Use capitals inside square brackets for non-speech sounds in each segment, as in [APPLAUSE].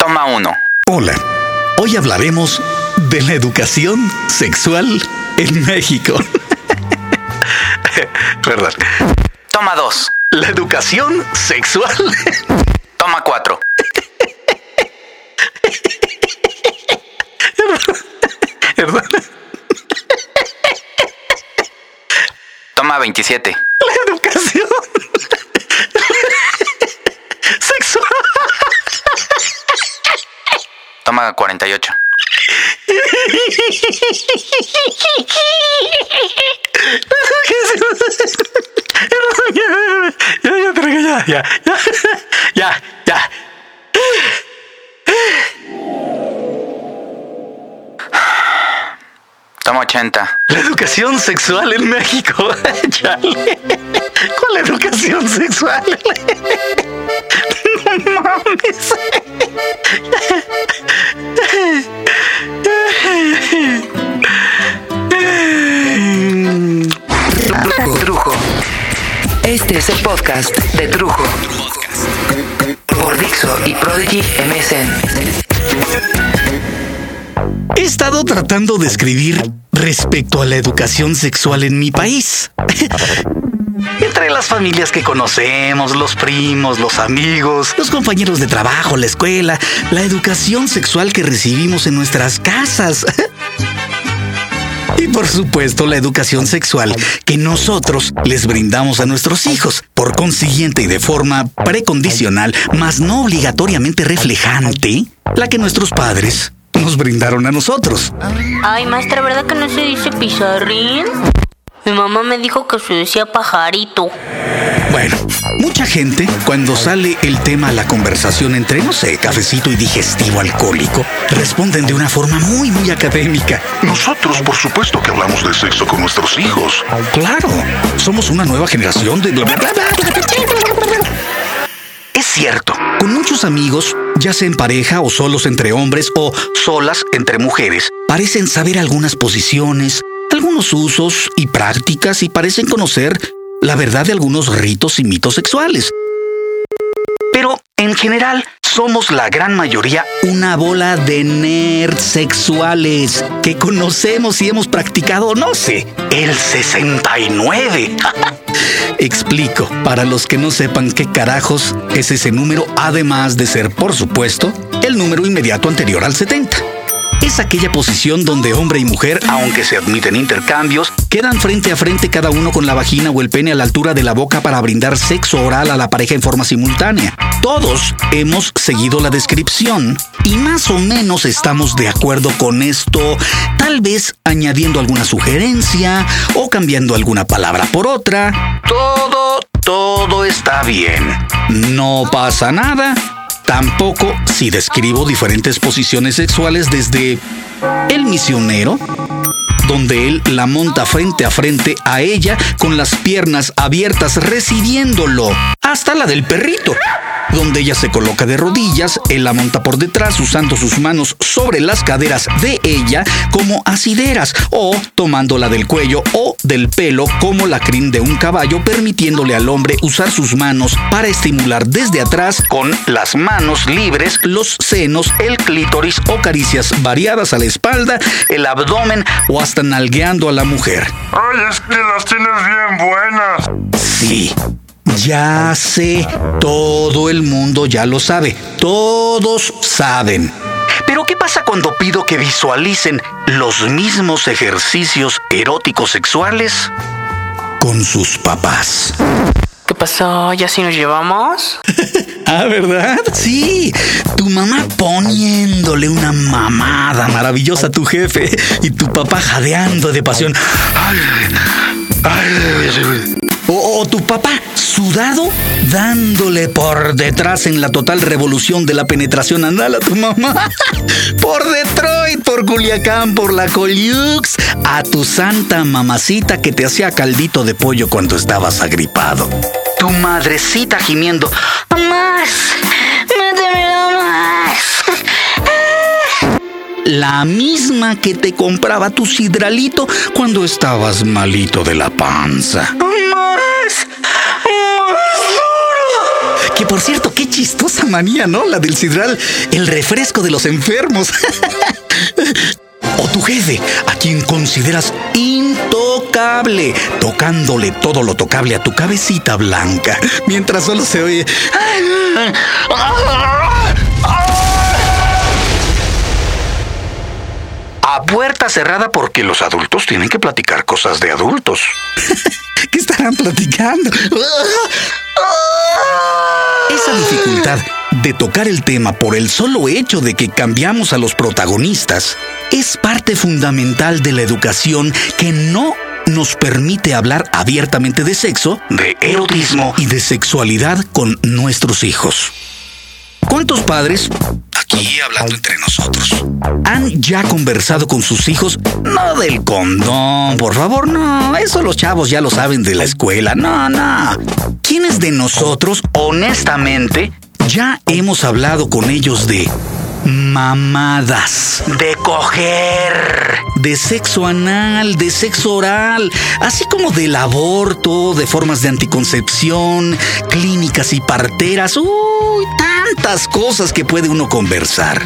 Toma 1. Hola, hoy hablaremos de la educación sexual en México. [LAUGHS] Perdón. Toma 2. La educación sexual. Toma 4. Perdón. [LAUGHS] Toma 27. La educación sexual. Toma 48. Ya, ya, ya, ya, ya, ya, ya. Toma 80. La educación sexual en México. [LAUGHS] Chale. ¿Cuál educación sexual? [LAUGHS] No mames. Trujo. Este es el podcast de Trujo. Por Dixo y Prodigy MSN. He estado tratando de escribir respecto a la educación sexual en mi país. Entre las familias que conocemos, los primos, los amigos, los compañeros de trabajo, la escuela, la educación sexual que recibimos en nuestras casas. [LAUGHS] Y por supuesto la educación sexual que nosotros les brindamos a nuestros hijos, por consiguiente y de forma precondicional, mas no obligatoriamente reflejante, la que nuestros padres nos brindaron a nosotros. Ay, maestra, ¿verdad que no se dice pizarrín? Mi mamá me dijo que se decía pajarito. Bueno, mucha gente, cuando sale el tema a la conversación entre, no sé, cafecito y digestivo alcohólico, responden de una forma muy, muy académica. Nosotros, por supuesto que hablamos de sexo con nuestros hijos. Claro, somos una nueva generación de... bla, bla, bla, bla, bla, bla. Es cierto, con muchos amigos, ya sea en pareja o solos entre hombres o solas entre mujeres, parecen saber algunas posiciones, algunos usos y prácticas y parecen conocer la verdad de algunos ritos y mitos sexuales. Pero, en general, somos la gran mayoría una bola de nerds sexuales que conocemos y hemos practicado, no sé, el 69. [LAUGHS] Explico, para los que no sepan qué carajos es ese número, además de ser, por supuesto, el número inmediato anterior al 70. Es aquella posición donde hombre y mujer, aunque se admiten intercambios, quedan frente a frente cada uno con la vagina o el pene a la altura de la boca para brindar sexo oral a la pareja en forma simultánea. Todos hemos seguido la descripción y más o menos estamos de acuerdo con esto, tal vez añadiendo alguna sugerencia o cambiando alguna palabra por otra. Todo, todo está bien. No pasa nada. Tampoco si describo diferentes posiciones sexuales desde el misionero, donde él la monta frente a frente a ella con las piernas abiertas recibiéndolo, hasta la del perrito, donde ella se coloca de rodillas, él la monta por detrás usando sus manos sobre las caderas de ella como asideras o tomándola del cuello o del pelo como la crin de un caballo, permitiéndole al hombre usar sus manos para estimular desde atrás con las manos libres los senos, el clítoris o caricias variadas a la espalda, el abdomen o hasta nalgueando a la mujer. Ay, es que las tienes bien buenas. Sí, ya sé, todo el mundo ya lo sabe, todos saben. Pero ¿qué pasa cuando pido que visualicen los mismos ejercicios eróticos sexuales con sus papás? ¿Qué pasó? ¿Ya si nos llevamos? [LAUGHS] Ah, ¿verdad? Sí, tu mamá poniéndole una mamada maravillosa a tu jefe y tu papá jadeando de pasión. O, tu papá sudado dándole por detrás en la total revolución de la penetración anal a tu mamá. [LAUGHS] Por Detroit, por Culiacán, por la Coliux, a tu santa mamacita que te hacía caldito de pollo cuando estabas agripado. Tu madrecita gimiendo. ¡Más! ¡Métemelo más! [LAUGHS] La misma que te compraba tu sidralito cuando estabas malito de la panza. ¡Más! ¡Más duro! Que por cierto, qué chistosa manía, ¿no? La del sidral, el refresco de los enfermos. [LAUGHS] o tu jefe, a quien consideras intocable, tocándole todo lo tocable a tu cabecita blanca, mientras solo se oye... A puerta cerrada porque los adultos tienen que platicar cosas de adultos. [LAUGHS] ¿Qué estarán platicando? [LAUGHS] Esa dificultad de tocar el tema por el solo hecho de que cambiamos a los protagonistas es parte fundamental de la educación que no nos permite hablar abiertamente de sexo, de erotismo y de sexualidad con nuestros hijos. ¿Cuántos padres, aquí hablando entre nosotros, han ya conversado con sus hijos? No del condón, por favor, no. Eso los chavos ya lo saben de la escuela. No, no. ¿Quiénes de nosotros, honestamente, ya hemos hablado con ellos de mamadas, de coger, de sexo anal, de sexo oral, así como del aborto, de formas de anticoncepción, clínicas y parteras, uy, tantas cosas que puede uno conversar.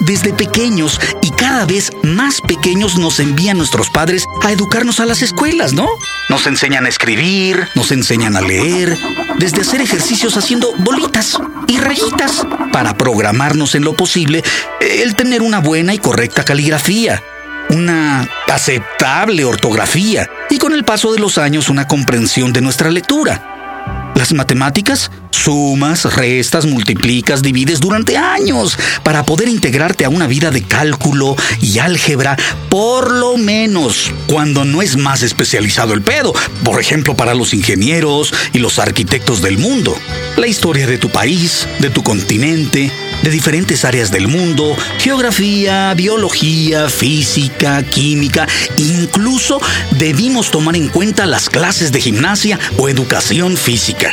Desde pequeños y cada vez más pequeños nos envían nuestros padres a educarnos a las escuelas, ¿no? Nos enseñan a escribir, nos enseñan a leer, desde hacer ejercicios haciendo bolitas y rayitas para programarnos en lo posible el tener una buena y correcta caligrafía, una aceptable ortografía y con el paso de los años una comprensión de nuestra lectura. Las matemáticas, sumas, restas, multiplicas, divides durante años para poder integrarte a una vida de cálculo y álgebra, por lo menos cuando no es más especializado el pedo, por ejemplo para los ingenieros y los arquitectos del mundo. La historia de tu país, de tu continente, de diferentes áreas del mundo, geografía, biología, física, química, incluso debimos tomar en cuenta las clases de gimnasia o educación física.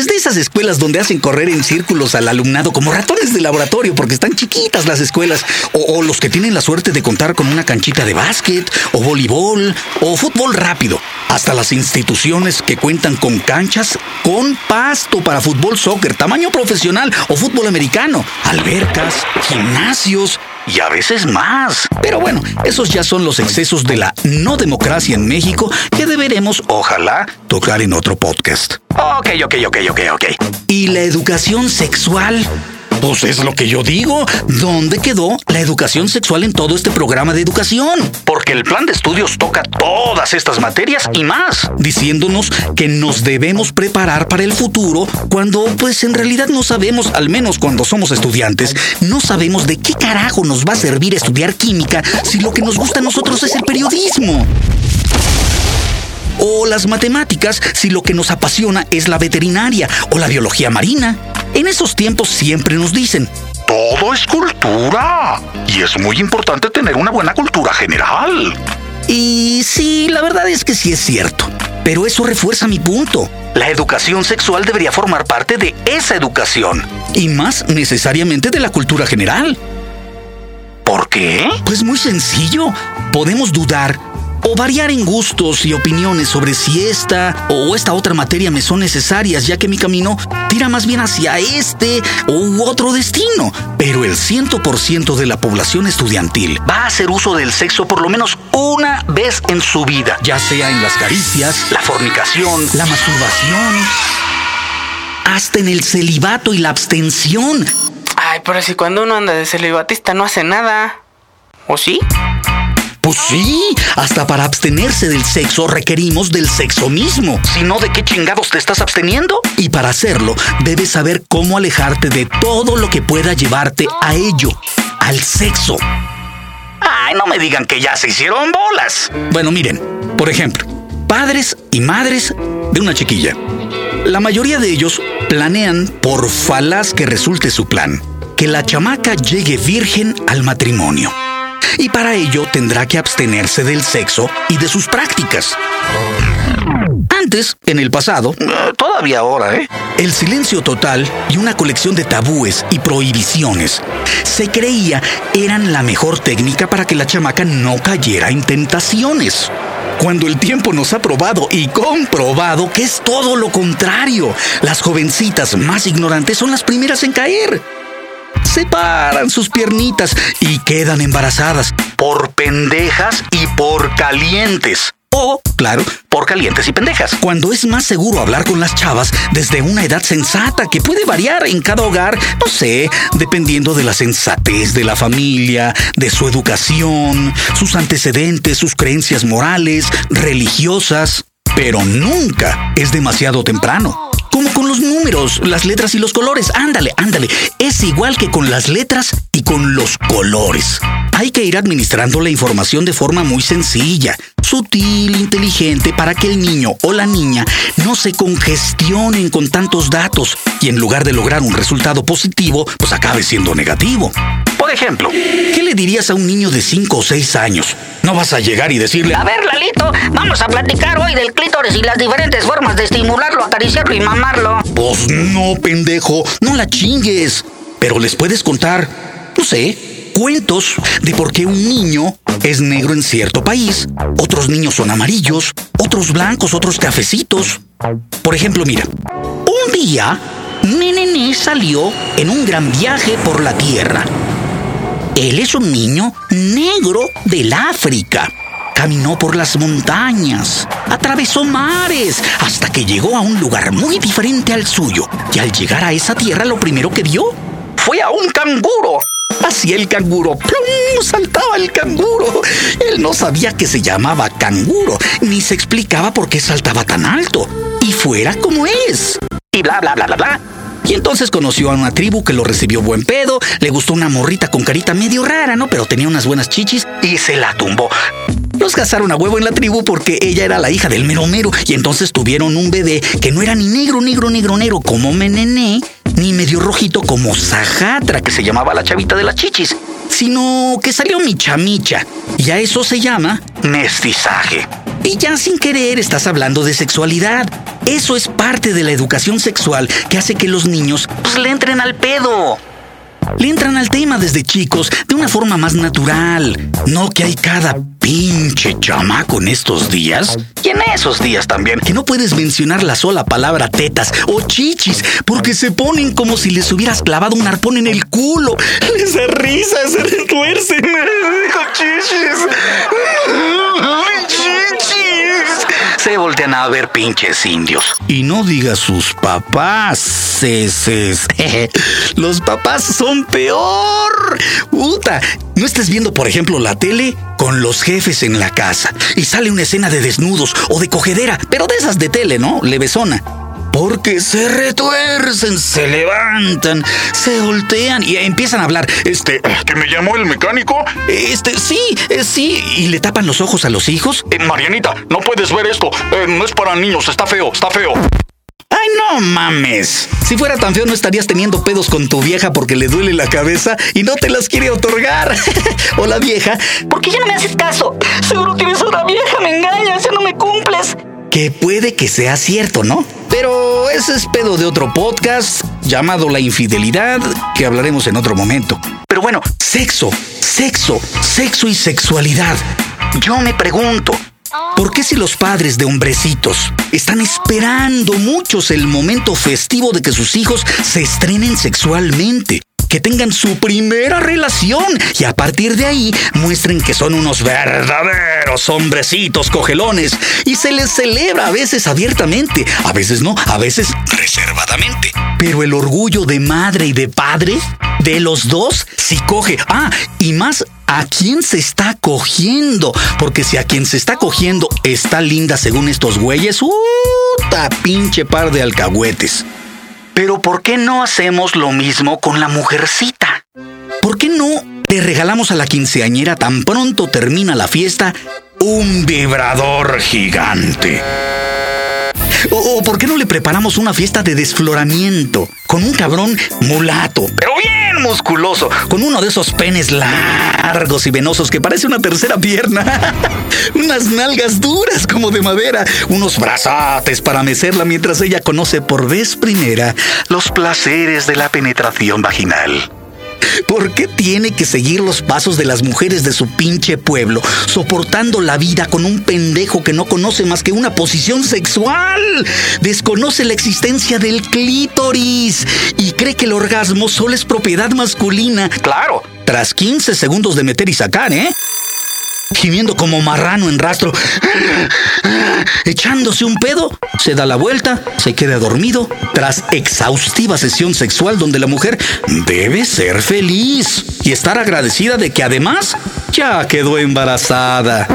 Desde esas escuelas donde hacen correr en círculos al alumnado como ratones de laboratorio porque están chiquitas las escuelas, o, o, los que tienen la suerte de contar con una canchita de básquet, o voleibol, o fútbol rápido, hasta las instituciones que cuentan con canchas con pasto para fútbol, soccer, tamaño profesional o fútbol americano, albercas, gimnasios, y a veces más. Pero bueno, esos ya son los excesos de la no democracia en México que deberemos, ojalá, tocar en otro podcast. Ok, ok, ok, ok, ok. ¿Y la educación sexual? Pues es lo que yo digo. ¿Dónde quedó la educación sexual en todo este programa de educación? Porque el plan de estudios toca todas estas materias y más, diciéndonos que nos debemos preparar para el futuro cuando pues en realidad no sabemos, al menos cuando somos estudiantes, no sabemos de qué carajo nos va a servir estudiar química si lo que nos gusta a nosotros es el periodismo o las matemáticas si lo que nos apasiona es la veterinaria o la biología marina. En esos tiempos siempre nos dicen, todo es cultura. Y es muy importante tener una buena cultura general. Y sí, la verdad es que sí es cierto. Pero eso refuerza mi punto. La educación sexual debería formar parte de esa educación. Y más necesariamente de la cultura general. ¿Por qué? Pues muy sencillo. Podemos dudar o variar en gustos y opiniones sobre si esta o esta otra materia me son necesarias, ya que mi camino tira más bien hacia este u otro destino. Pero el 100% de la población estudiantil va a hacer uso del sexo por lo menos una vez en su vida, ya sea en las caricias, la fornicación, la masturbación, hasta en el celibato y la abstención. Ay, pero si cuando uno anda de celibatista no hace nada. ¿O sí? Pues sí, hasta para abstenerse del sexo requerimos del sexo mismo. Si no, ¿de qué chingados te estás absteniendo? Y para hacerlo, debes saber cómo alejarte de todo lo que pueda llevarte a ello, al sexo. Ay, no me digan que ya se hicieron bolas. Bueno, miren, por ejemplo, padres y madres de una chiquilla. La mayoría de ellos planean, por falaz que resulte su plan, que la chamaca llegue virgen al matrimonio y para ello tendrá que abstenerse del sexo y de sus prácticas. Antes, en el pasado, todavía ahora, ¿eh? El silencio total y una colección de tabúes y prohibiciones se creía eran la mejor técnica para que la chamaca no cayera en tentaciones. Cuando el tiempo nos ha probado y comprobado que es todo lo contrario. Las jovencitas más ignorantes son las primeras en caer. Separan sus piernitas y quedan embarazadas por pendejas y por calientes. O, claro, por calientes y pendejas. Cuando es más seguro hablar con las chavas desde una edad sensata que puede variar en cada hogar, no sé, dependiendo de la sensatez de la familia, de su educación, sus antecedentes, sus creencias morales, religiosas. Pero nunca es demasiado temprano. Como con los números, las letras y los colores. Ándale, ándale. Es igual que con las letras y con los colores. Hay que ir administrando la información de forma muy sencilla, sutil, inteligente, para que el niño o la niña no se congestionen con tantos datos y en lugar de lograr un resultado positivo, pues acabe siendo negativo. Por ejemplo, ¿qué le dirías a un niño de 5 o 6 años? No vas a llegar y decirle, A ver, Lalito, vamos a platicar hoy del clítoris y las diferentes formas de estimularlo, acariciarlo y mamarlo. Pues no, pendejo, no la chingues. Pero les puedes contar, no sé, cuentos de por qué un niño es negro en cierto país, otros niños son amarillos, otros blancos, otros cafecitos. Por ejemplo, mira, un día, Nenené salió en un gran viaje por la Tierra. Él es un niño negro del África. Caminó por las montañas, atravesó mares, hasta que llegó a un lugar muy diferente al suyo. Y al llegar a esa tierra, lo primero que vio fue a un canguro. Así el canguro, ¡plum! saltaba el canguro. Él no sabía que se llamaba canguro, ni se explicaba por qué saltaba tan alto. Y fuera como es. Y bla, bla, bla, bla, bla. Y entonces conoció a una tribu que lo recibió buen pedo, le gustó una morrita con carita medio rara, ¿no? Pero tenía unas buenas chichis y se la tumbó. Los casaron a huevo en la tribu porque ella era la hija del mero mero y entonces tuvieron un bebé que no era ni negro, negro, negro, negro como Menené, ni medio rojito como Sajatra, que se llamaba la chavita de las chichis, sino que salió micha micha. Y a eso se llama mestizaje. Y ya sin querer estás hablando de sexualidad. Eso es parte de la educación sexual que hace que los niños pues, le entren al pedo. Le entran al tema desde chicos de una forma más natural. No que hay cada pinche chamaco en estos días. Y esos días también. Que no puedes mencionar la sola palabra tetas o chichis porque se ponen como si les hubieras clavado un arpón en el culo. [LAUGHS] Les risa, se retuercen. [LAUGHS] Dijo chichis. [LAUGHS] Chichis. Se voltean a ver pinches indios. Y no diga sus papás. [LAUGHS] Los papás son peor. Puta, no estés viendo, por ejemplo, la tele con los jefes en la casa y sale una escena de desnudos o de cogedera, pero de esas de tele, ¿no? Levesona. Porque se retuercen, se levantan, se voltean y empiezan a hablar. Este, ¿Que me llamó el mecánico? este, sí, eh, sí, y le tapan los ojos a los hijos. Eh, Marianita, no puedes ver esto. Eh, no es para niños, está feo, está feo. ¡Ay, no mames! Si fuera tan feo no estarías teniendo pedos con tu vieja porque le duele la cabeza y no te las quiere otorgar. [LAUGHS] o la vieja, ¿Por qué ya no me haces caso? Seguro tienes una vieja, me engañas, ya no me cumples. Que puede que sea cierto, ¿no? Pero ese es pedo de otro podcast llamado La Infidelidad, que hablaremos en otro momento. Pero bueno, sexo, sexo, sexo y sexualidad. Yo me pregunto, ¿por qué si los padres de hombrecitos están esperando muchos el momento festivo de que sus hijos se estrenen sexualmente? Que tengan su primera relación y a partir de ahí muestren que son unos verdaderos hombrecitos cogelones y se les celebra a veces abiertamente, a veces no, a veces reservadamente. Pero el orgullo de madre y de padre de los dos si coge. Ah, y más a quién se está cogiendo, porque si a quien se está cogiendo está linda según estos güeyes, ¡Uta! pinche par de alcahuetes. Pero ¿por qué no hacemos lo mismo con la mujercita? ¿Por qué no le regalamos a la quinceañera tan pronto termina la fiesta un vibrador gigante? O, ¿por qué no le preparamos una fiesta de desfloramiento con un cabrón mulato, pero bien musculoso, con uno de esos penes largos y venosos que parece una tercera pierna, [LAUGHS] unas nalgas duras como de madera, unos brazotes para mecerla mientras ella conoce por vez primera los placeres de la penetración vaginal? ¿Por qué tiene que seguir los pasos de las mujeres de su pinche pueblo, soportando la vida con un pendejo que no conoce más que una posición sexual? Desconoce la existencia del clítoris y cree que el orgasmo solo es propiedad masculina. Claro, tras 15 segundos de meter y sacar, ¿eh? Gimiendo como marrano en rastro, echándose un pedo, se da la vuelta, se queda dormido, tras exhaustiva sesión sexual donde la mujer debe ser feliz y estar agradecida de que además ya quedó embarazada.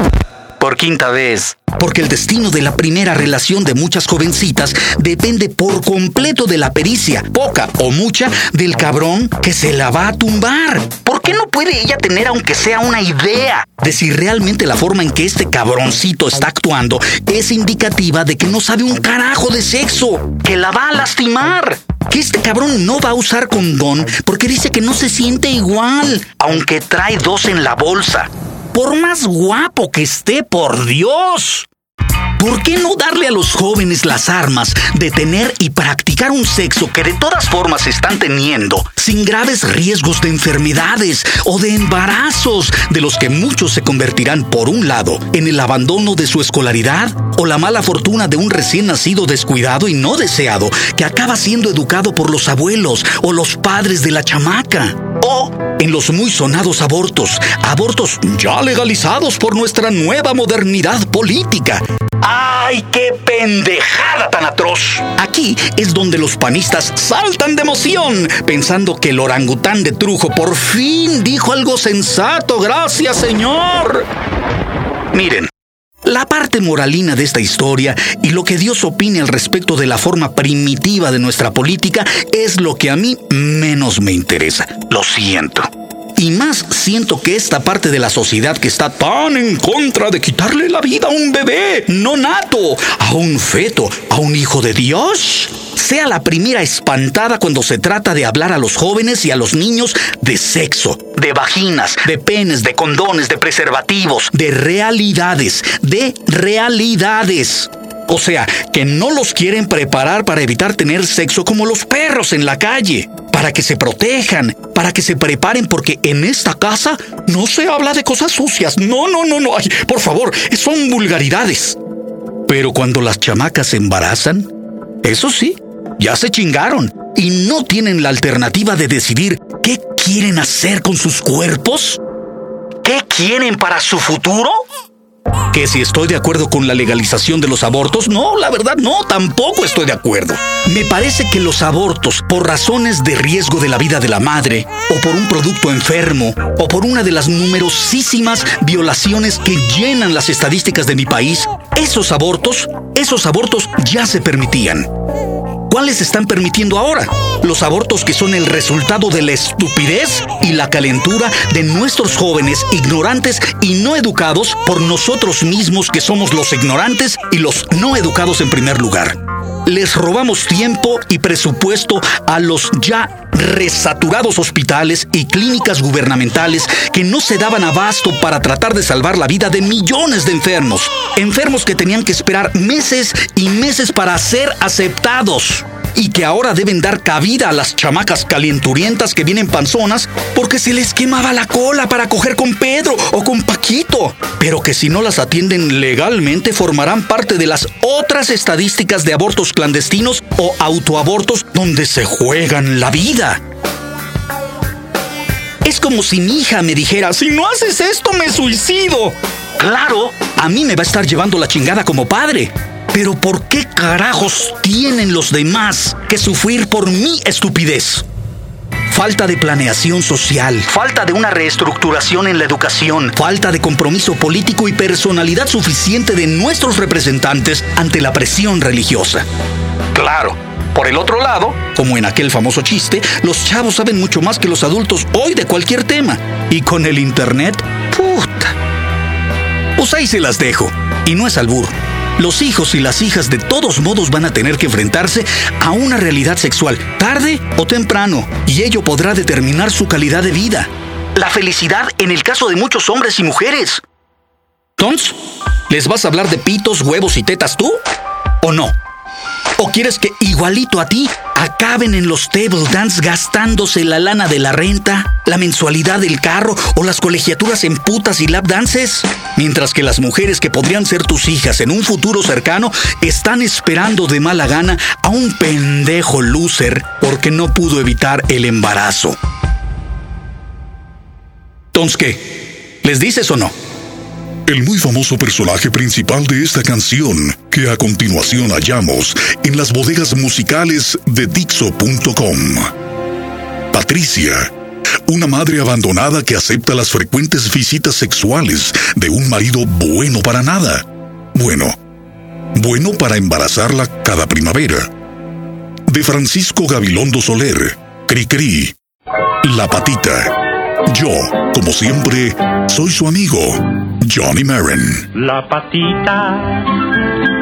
Por quinta vez. Porque el destino de la primera relación de muchas jovencitas depende por completo de la pericia, poca o mucha, del cabrón que se la va a tumbar. ¿Por qué no puede ella tener aunque sea una idea de si realmente la forma en que este cabroncito está actuando es indicativa de que no sabe un carajo de sexo, que la va a lastimar? que este cabrón no va a usar condón porque dice que no se siente igual, aunque trae dos en la bolsa por más guapo que esté, por Dios. ¿Por qué no darle a los jóvenes las armas de tener y practicar un sexo que de todas formas están teniendo, sin graves riesgos de enfermedades o de embarazos, de los que muchos se convertirán, por un lado, en el abandono de su escolaridad o la mala fortuna de un recién nacido descuidado y no deseado, que acaba siendo educado por los abuelos o los padres de la chamaca? O en los muy sonados abortos, abortos ya legalizados por nuestra nueva modernidad política. ¡Ay, qué pendejada tan atroz! Aquí es donde los panistas saltan de emoción, pensando que el orangután de Trujo por fin dijo algo sensato. Gracias, señor. Miren, la parte moralina de esta historia y lo que Dios opine al respecto de la forma primitiva de nuestra política es lo que a mí menos me interesa. Lo siento. Y más siento que esta parte de la sociedad que está tan en contra de quitarle la vida a un bebé no nato, a un feto, a un hijo de Dios, sea la primera espantada cuando se trata de hablar a los jóvenes y a los niños de sexo, de vaginas, de penes, de condones, de preservativos, de realidades, de realidades. O sea, que no los quieren preparar para evitar tener sexo como los perros en la calle, para que se protejan, para que se preparen, porque en esta casa no se habla de cosas sucias. No, no, no, no. por favor, son vulgaridades. Pero cuando las chamacas se embarazan, eso sí, ya se chingaron y no tienen la alternativa de decidir qué quieren hacer con sus cuerpos. ¿Qué quieren para su futuro? ¿Que si estoy de acuerdo con la legalización de los abortos? No, la verdad no, tampoco estoy de acuerdo. Me parece que los abortos, por razones de riesgo de la vida de la madre, o por un producto enfermo, o por una de las numerosísimas violaciones que llenan las estadísticas de mi país, esos abortos, esos abortos ya se permitían. ¿Cuáles están permitiendo ahora? Los abortos que son el resultado de la estupidez y la calentura de nuestros jóvenes ignorantes y no educados por nosotros mismos que somos los ignorantes y los no educados en primer lugar. Les robamos tiempo y presupuesto a los ya resaturados hospitales y clínicas gubernamentales que no se daban abasto para tratar de salvar la vida de millones de enfermos. Enfermos que tenían que esperar meses y meses para ser aceptados y que ahora deben dar cabida a las chamacas calienturientas que vienen panzonas porque se les quemaba la cola para coger con Pedro o con Paquito, pero que si no las atienden legalmente formarán parte de las otras estadísticas de abortos clandestinos o autoabortos donde se juegan la vida. Es como si mi hija me dijera, si no haces esto me suicido. Claro, a mí me va a estar llevando la chingada como padre. Pero ¿por qué carajos tienen los demás que sufrir por mi estupidez? Falta de planeación social, falta de una reestructuración en la educación, falta de compromiso político y personalidad suficiente de nuestros representantes ante la presión religiosa. Claro, por el otro lado, como en aquel famoso chiste, los chavos saben mucho más que los adultos hoy de cualquier tema. Y con el Internet, puta. Pues ahí se las dejo. Y no es albur. Los hijos y las hijas de todos modos van a tener que enfrentarse a una realidad sexual, tarde o temprano, y ello podrá determinar su calidad de vida. La felicidad en el caso de muchos hombres y mujeres. Tons, ¿les vas a hablar de pitos, huevos y tetas tú? ¿O no? ¿O quieres que igualito a ti acaben en los table dance gastándose la lana de la renta, la mensualidad del carro o las colegiaturas en putas y lap dances? Mientras que las mujeres que podrían ser tus hijas en un futuro cercano están esperando de mala gana a un pendejo loser porque no pudo evitar el embarazo. Entonces, ¿qué? ¿Les dices o no? El muy famoso personaje principal de esta canción, que a continuación hallamos en las bodegas musicales de Dixo.com. Patricia, una madre abandonada que acepta las frecuentes visitas sexuales de un marido bueno para nada. Bueno, bueno para embarazarla cada primavera. De Francisco Gabilondo Soler, Cricri, La Patita. Yo, como siempre, soy su amigo, Johnny Marin. La patita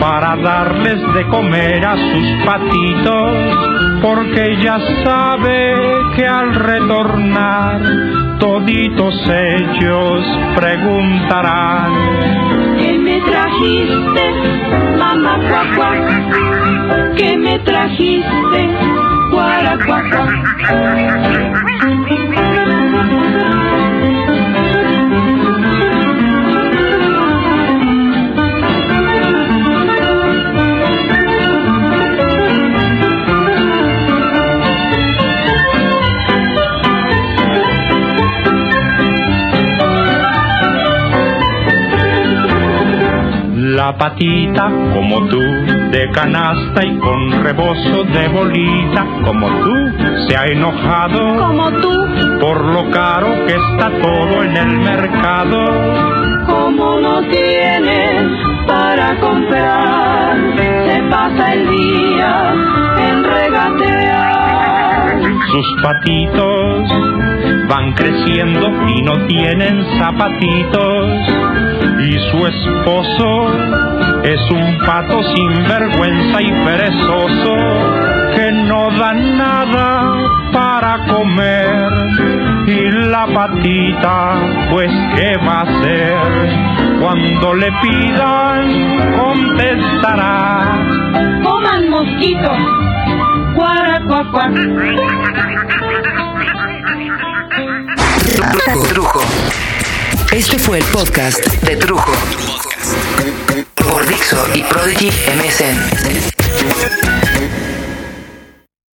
para darles de comer a sus patitos, porque ya sabe que al retornar toditos ellos preguntarán ¿Qué me trajiste, mamá cuacua? ¿Qué me trajiste, guaracuacua? Patita como tú, de canasta y con rebozo de bolita, como tú, se ha enojado Como tú, por lo caro que está todo en el mercado. como no tiene para comprar, se pasa el día en regatear. Sus patitos van creciendo y no tienen zapatitos. Y su esposo es un pato sin vergüenza y perezoso que no da nada para comer. Y la patita, pues, ¿qué va a hacer? Cuando le pidan, contestará. Coman mosquitos, guaracuacuac. Trujo. Este fue el podcast de Trujo. Por Dixo y Prodigy MSN.